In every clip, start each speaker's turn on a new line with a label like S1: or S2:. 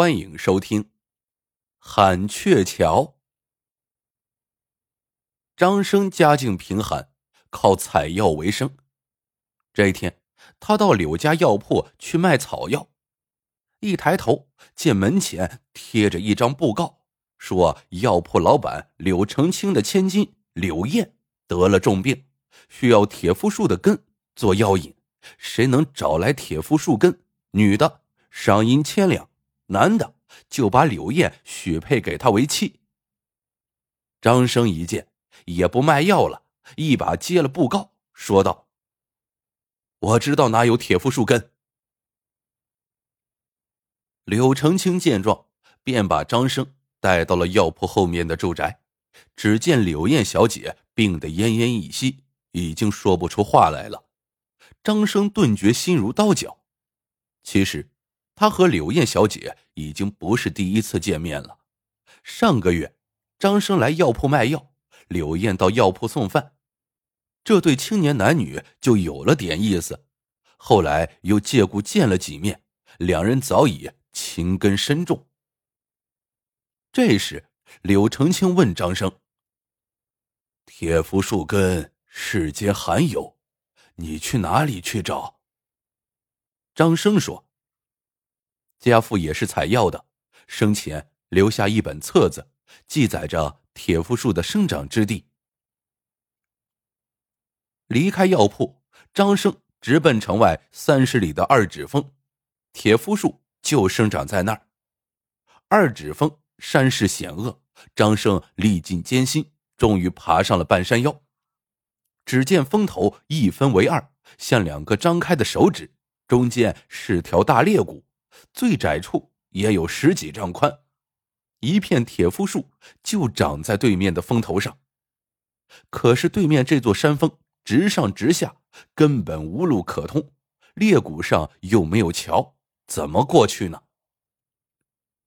S1: 欢迎收听《喊鹊桥》。张生家境贫寒，靠采药为生。这一天，他到柳家药铺去卖草药，一抬头见门前贴着一张布告，说药铺老板柳成清的千金柳燕得了重病，需要铁肤树的根做药引，谁能找来铁肤树根，女的赏银千两。男的就把柳燕许配给他为妻。张生一见，也不卖药了，一把接了布告，说道：“我知道哪有铁肤树根。”柳成清见状，便把张生带到了药铺后面的住宅。只见柳燕小姐病得奄奄一息，已经说不出话来了。张生顿觉心如刀绞。其实。他和柳燕小姐已经不是第一次见面了。上个月，张生来药铺卖药，柳燕到药铺送饭，这对青年男女就有了点意思。后来又借故见了几面，两人早已情根深重。这时，柳成清问张生：“铁肤树根世间罕有，你去哪里去找？”张生说。家父也是采药的，生前留下一本册子，记载着铁夫树的生长之地。离开药铺，张生直奔城外三十里的二指峰，铁夫树就生长在那儿。二指峰山势险恶，张生历尽艰辛，终于爬上了半山腰。只见峰头一分为二，像两个张开的手指，中间是条大裂谷。最窄处也有十几丈宽，一片铁夫树就长在对面的峰头上。可是对面这座山峰直上直下，根本无路可通，裂谷上又没有桥，怎么过去呢？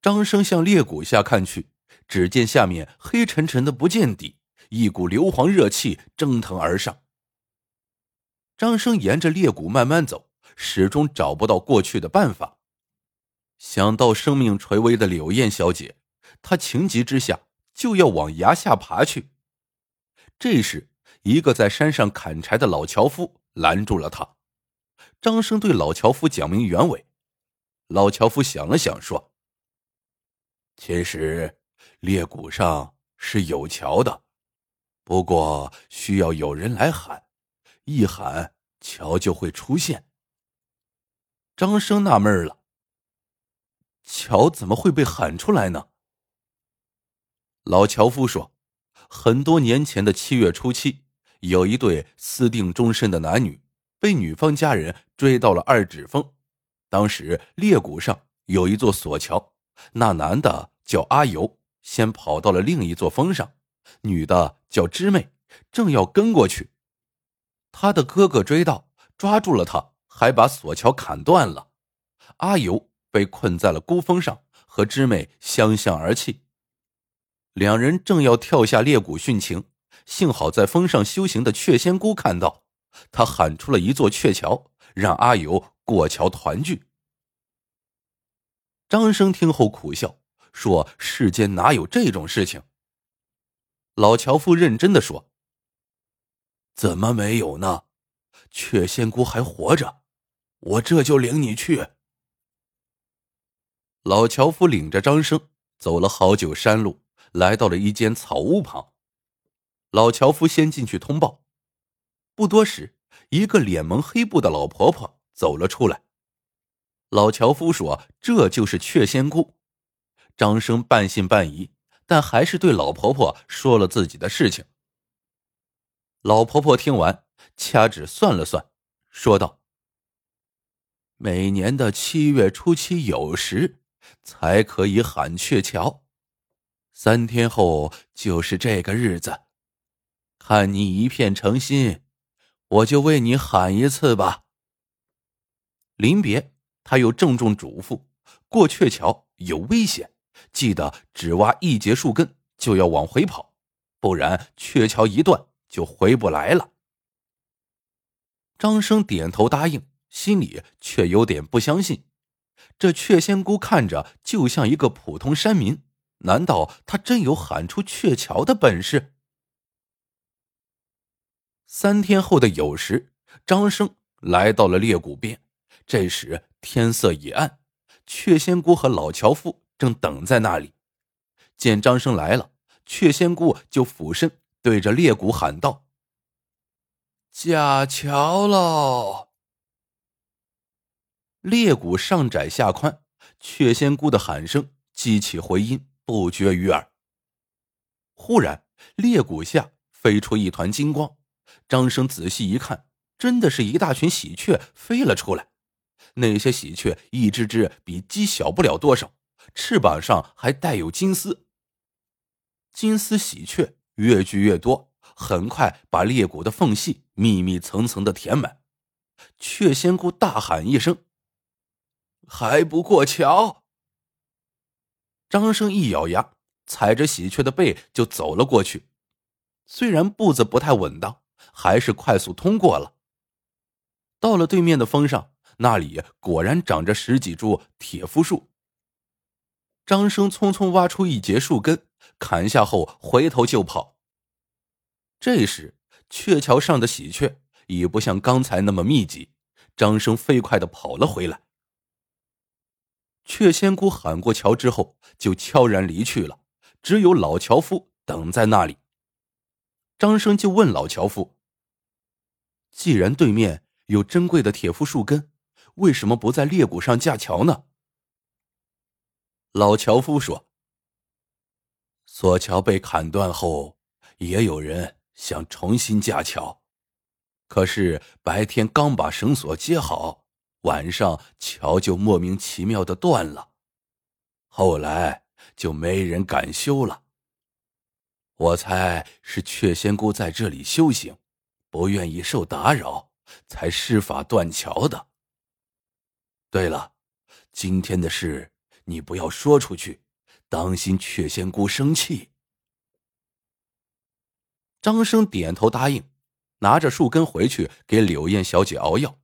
S1: 张生向裂谷下看去，只见下面黑沉沉的不见底，一股硫磺热气蒸腾而上。张生沿着裂谷慢慢走，始终找不到过去的办法。想到生命垂危的柳燕小姐，他情急之下就要往崖下爬去。这时，一个在山上砍柴的老樵夫拦住了他。张生对老樵夫讲明原委。老樵夫想了想，说：“其实裂谷上是有桥的，不过需要有人来喊，一喊桥就会出现。”张生纳闷了。桥怎么会被喊出来呢？老樵夫说：“很多年前的七月初七，有一对私定终身的男女，被女方家人追到了二指峰。当时裂谷上有一座索桥，那男的叫阿尤，先跑到了另一座峰上，女的叫芝妹，正要跟过去。他的哥哥追到，抓住了他，还把索桥砍断了。阿尤。”被困在了孤峰上，和织妹相向而泣。两人正要跳下裂谷殉情，幸好在峰上修行的雀仙姑看到，她喊出了一座鹊桥，让阿尤过桥团聚。张生听后苦笑，说：“世间哪有这种事情？”老樵夫认真的说：“怎么没有呢？雀仙姑还活着，我这就领你去。”老樵夫领着张生走了好久山路，来到了一间草屋旁。老樵夫先进去通报。不多时，一个脸蒙黑布的老婆婆走了出来。老樵夫说：“这就是雀仙姑。”张生半信半疑，但还是对老婆婆说了自己的事情。老婆婆听完，掐指算了算，说道：“每年的七月初七酉时。”才可以喊鹊桥，三天后就是这个日子。看你一片诚心，我就为你喊一次吧。临别，他又郑重嘱咐：过鹊桥有危险，记得只挖一节树根就要往回跑，不然鹊桥一断就回不来了。张生点头答应，心里却有点不相信。这雀仙姑看着就像一个普通山民，难道她真有喊出鹊桥的本事？三天后的酉时，张生来到了裂谷边。这时天色已暗，雀仙姑和老樵夫正等在那里。见张生来了，雀仙姑就俯身对着裂谷喊道：“架桥喽！”裂谷上窄下宽，雀仙姑的喊声激起回音，不绝于耳。忽然，裂谷下飞出一团金光，张生仔细一看，真的是一大群喜鹊飞了出来。那些喜鹊一只只比鸡小不了多少，翅膀上还带有金丝。金丝喜鹊越聚越多，很快把裂谷的缝隙密密层层的填满。雀仙姑大喊一声。还不过桥！张生一咬牙，踩着喜鹊的背就走了过去。虽然步子不太稳当，还是快速通过了。到了对面的峰上，那里果然长着十几株铁夫树。张生匆匆挖出一截树根，砍下后回头就跑。这时，鹊桥上的喜鹊已不像刚才那么密集。张生飞快的跑了回来。雀仙姑喊过桥之后，就悄然离去了。只有老樵夫等在那里。张生就问老樵夫：“既然对面有珍贵的铁夫树根，为什么不在裂谷上架桥呢？”老樵夫说：“索桥被砍断后，也有人想重新架桥，可是白天刚把绳索接好。”晚上桥就莫名其妙的断了，后来就没人敢修了。我猜是雀仙姑在这里修行，不愿意受打扰，才施法断桥的。对了，今天的事你不要说出去，当心雀仙姑生气。张生点头答应，拿着树根回去给柳燕小姐熬药。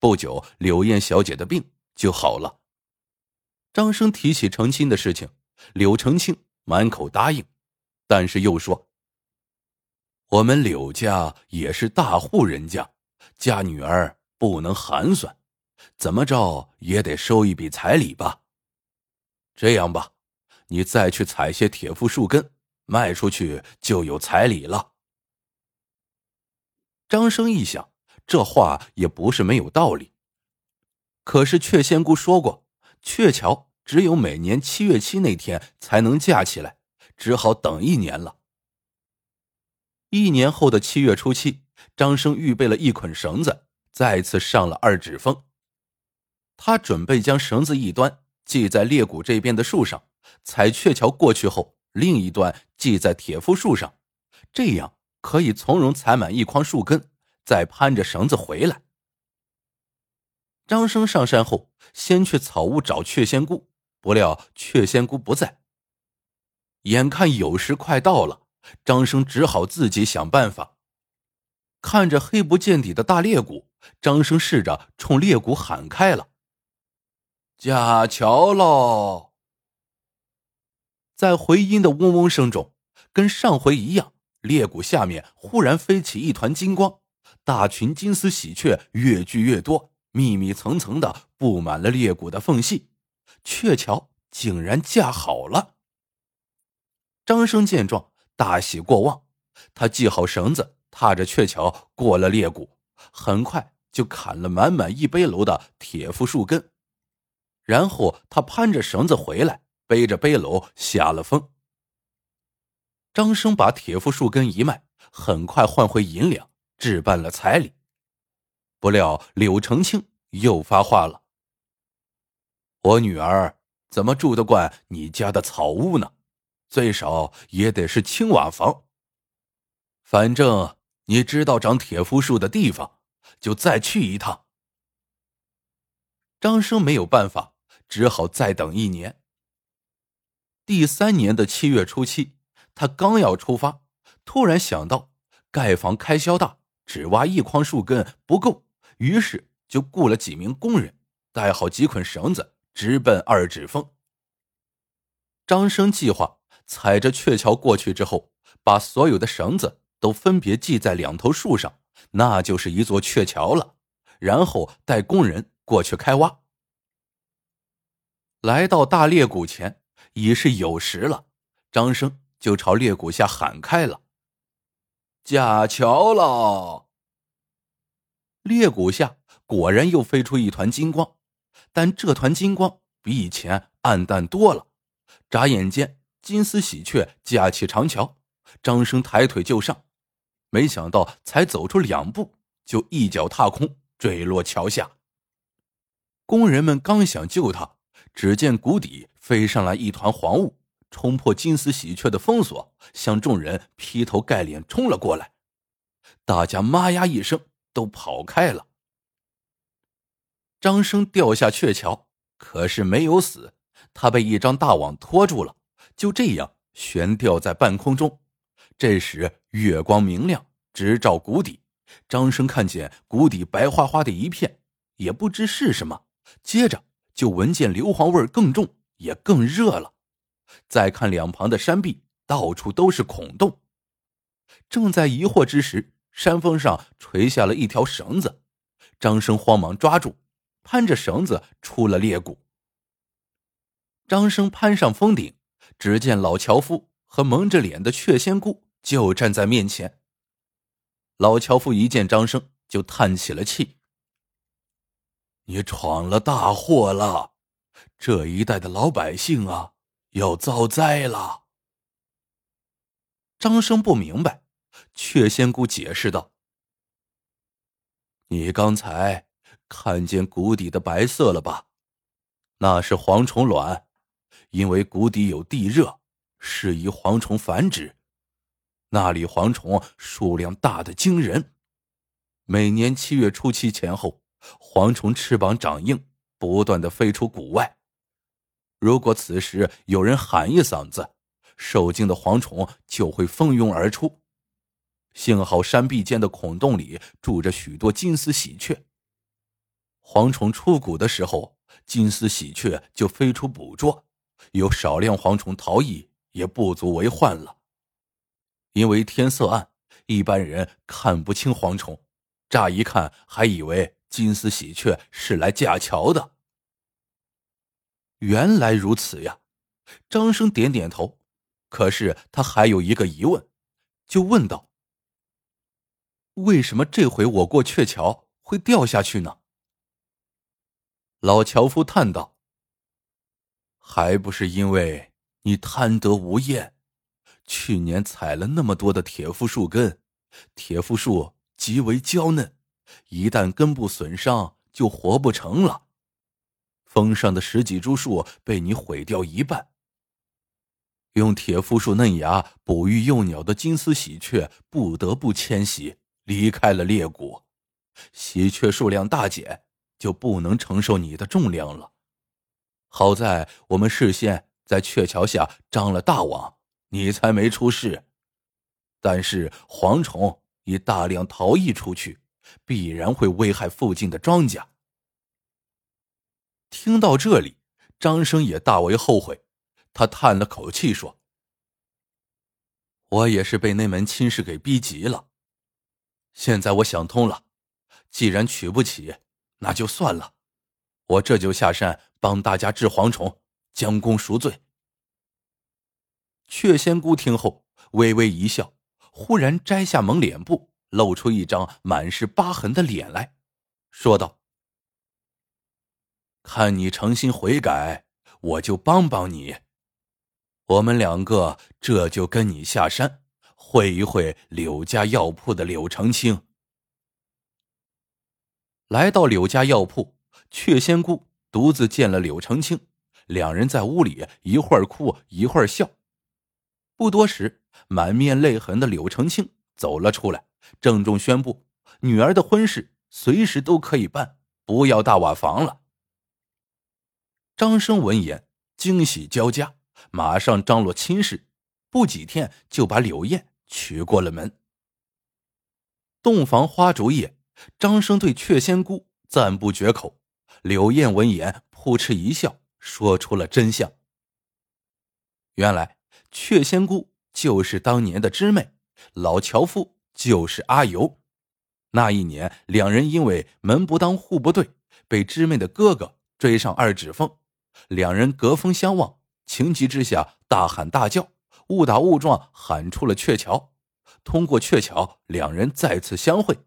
S1: 不久，柳燕小姐的病就好了。张生提起成亲的事情，柳成庆满口答应，但是又说：“我们柳家也是大户人家，嫁女儿不能寒酸，怎么着也得收一笔彩礼吧。这样吧，你再去采些铁树树根，卖出去就有彩礼了。”张生一想。这话也不是没有道理。可是雀仙姑说过，鹊桥只有每年七月七那天才能架起来，只好等一年了。一年后的七月初七，张生预备了一捆绳子，再次上了二指峰。他准备将绳子一端系在裂谷这边的树上，踩鹊桥过去后，另一端系在铁夫树上，这样可以从容踩满一筐树根。再攀着绳子回来。张生上山后，先去草屋找雀仙姑，不料雀仙姑不在。眼看酉时快到了，张生只好自己想办法。看着黑不见底的大裂谷，张生试着冲裂谷喊开了：“架桥喽！”在回音的嗡嗡声中，跟上回一样，裂谷下面忽然飞起一团金光。大群金丝喜鹊越聚越多，密密层层的布满了裂谷的缝隙，鹊桥竟然架好了。张生见状，大喜过望，他系好绳子，踏着鹊桥过了裂谷，很快就砍了满满一背篓的铁树树根，然后他攀着绳子回来，背着背篓下了峰。张生把铁肤树根一卖，很快换回银两。置办了彩礼，不料柳成庆又发话了：“我女儿怎么住得惯你家的草屋呢？最少也得是青瓦房。反正你知道长铁夫树的地方，就再去一趟。”张生没有办法，只好再等一年。第三年的七月初七，他刚要出发，突然想到盖房开销大。只挖一筐树根不够，于是就雇了几名工人，带好几捆绳子，直奔二指峰。张生计划踩着鹊桥过去之后，把所有的绳子都分别系在两头树上，那就是一座鹊桥了。然后带工人过去开挖。来到大裂谷前，已是酉时了。张生就朝裂谷下喊开了：“架桥了！”裂谷下果然又飞出一团金光，但这团金光比以前暗淡多了。眨眼间，金丝喜鹊架起长桥，张生抬腿就上，没想到才走出两步，就一脚踏空。坠落桥下。工人们刚想救他，只见谷底飞上来一团黄雾，冲破金丝喜鹊的封锁，向众人劈头盖脸冲了过来。大家“妈呀”一声，都跑开了。张生掉下鹊桥，可是没有死，他被一张大网拖住了，就这样悬吊在半空中。这时月光明亮，直照谷底。张生看见谷底白花花的一片，也不知是什么。接着就闻见硫磺味更重，也更热了。再看两旁的山壁，到处都是孔洞。正在疑惑之时，山峰上垂下了一条绳子。张生慌忙抓住，攀着绳子出了裂谷。张生攀上峰顶，只见老樵夫和蒙着脸的雀仙姑就站在面前。老樵夫一见张生，就叹起了气：“你闯了大祸了，这一带的老百姓啊，要遭灾了。”张生不明白，却仙姑解释道：“你刚才看见谷底的白色了吧？那是蝗虫卵，因为谷底有地热，适宜蝗虫繁殖。”那里蝗虫数量大的惊人，每年七月初七前后，蝗虫翅膀长硬，不断的飞出谷外。如果此时有人喊一嗓子，受惊的蝗虫就会蜂拥而出。幸好山壁间的孔洞里住着许多金丝喜鹊，蝗虫出谷的时候，金丝喜鹊就飞出捕捉，有少量蝗虫逃逸，也不足为患了。因为天色暗，一般人看不清蝗虫，乍一看还以为金丝喜鹊是来架桥的。原来如此呀！张生点点头，可是他还有一个疑问，就问道：“为什么这回我过鹊桥会掉下去呢？”老樵夫叹道：“还不是因为你贪得无厌。”去年采了那么多的铁肤树根，铁肤树极为娇嫩，一旦根部损伤就活不成了。峰上的十几株树被你毁掉一半。用铁肤树嫩芽哺育幼鸟的金丝喜鹊不得不迁徙，离开了裂谷。喜鹊数量大减，就不能承受你的重量了。好在我们事先在鹊桥下张了大网。你才没出事，但是蝗虫已大量逃逸出去，必然会危害附近的庄稼。听到这里，张生也大为后悔，他叹了口气说：“我也是被那门亲事给逼急了。现在我想通了，既然娶不起，那就算了，我这就下山帮大家治蝗虫，将功赎罪。”雀仙姑听后微微一笑，忽然摘下蒙脸布，露出一张满是疤痕的脸来，说道：“看你诚心悔改，我就帮帮你。我们两个这就跟你下山会一会柳家药铺的柳成清。”来到柳家药铺，雀仙姑独自见了柳成清，两人在屋里一会儿哭一会儿笑。不多时，满面泪痕的柳成清走了出来，郑重宣布：女儿的婚事随时都可以办，不要大瓦房了。张生闻言惊喜交加，马上张罗亲事，不几天就把柳燕娶过了门。洞房花烛夜，张生对雀仙姑赞不绝口，柳燕闻言扑哧一笑，说出了真相。原来雀仙姑就是当年的知妹，老樵夫就是阿尤。那一年，两人因为门不当户不对，被知妹的哥哥追上二指缝，两人隔峰相望，情急之下大喊大叫，误打误撞喊出了鹊桥。通过鹊桥，两人再次相会。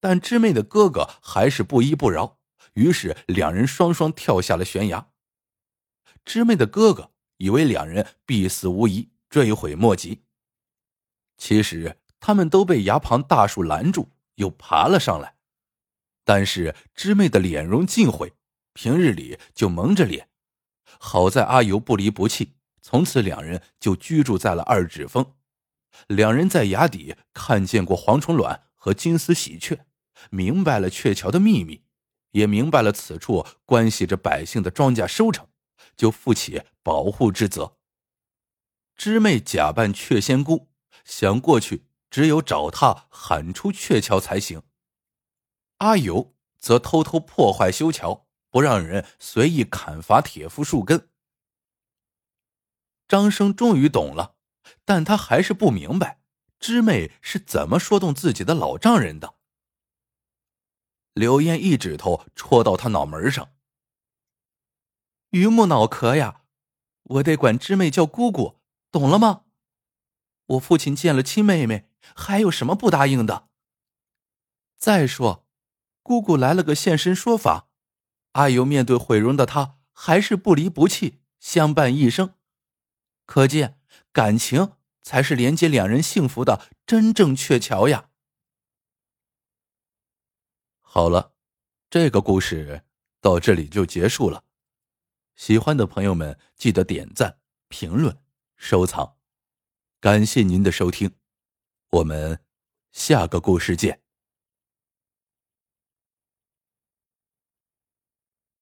S1: 但知妹的哥哥还是不依不饶，于是两人双双跳下了悬崖。知妹的哥哥。以为两人必死无疑，追悔莫及。其实他们都被崖旁大树拦住，又爬了上来。但是知妹的脸容尽毁，平日里就蒙着脸。好在阿尤不离不弃，从此两人就居住在了二指峰。两人在崖底看见过蝗虫卵和金丝喜鹊，明白了鹊桥的秘密，也明白了此处关系着百姓的庄稼收成。就负起保护之责。知妹假扮鹊仙姑，想过去，只有找她喊出鹊桥才行。阿尤则偷偷破坏修桥，不让人随意砍伐铁夫树根。张生终于懂了，但他还是不明白知妹是怎么说动自己的老丈人的。柳燕一指头戳到他脑门上。榆木脑壳呀，我得管知妹叫姑姑，懂了吗？我父亲见了亲妹妹，还有什么不答应的？再说，姑姑来了个现身说法，阿尤面对毁容的他，还是不离不弃，相伴一生。可见感情才是连接两人幸福的真正鹊桥呀。好了，这个故事到这里就结束了。喜欢的朋友们，记得点赞、评论、收藏，感谢您的收听，我们下个故事见。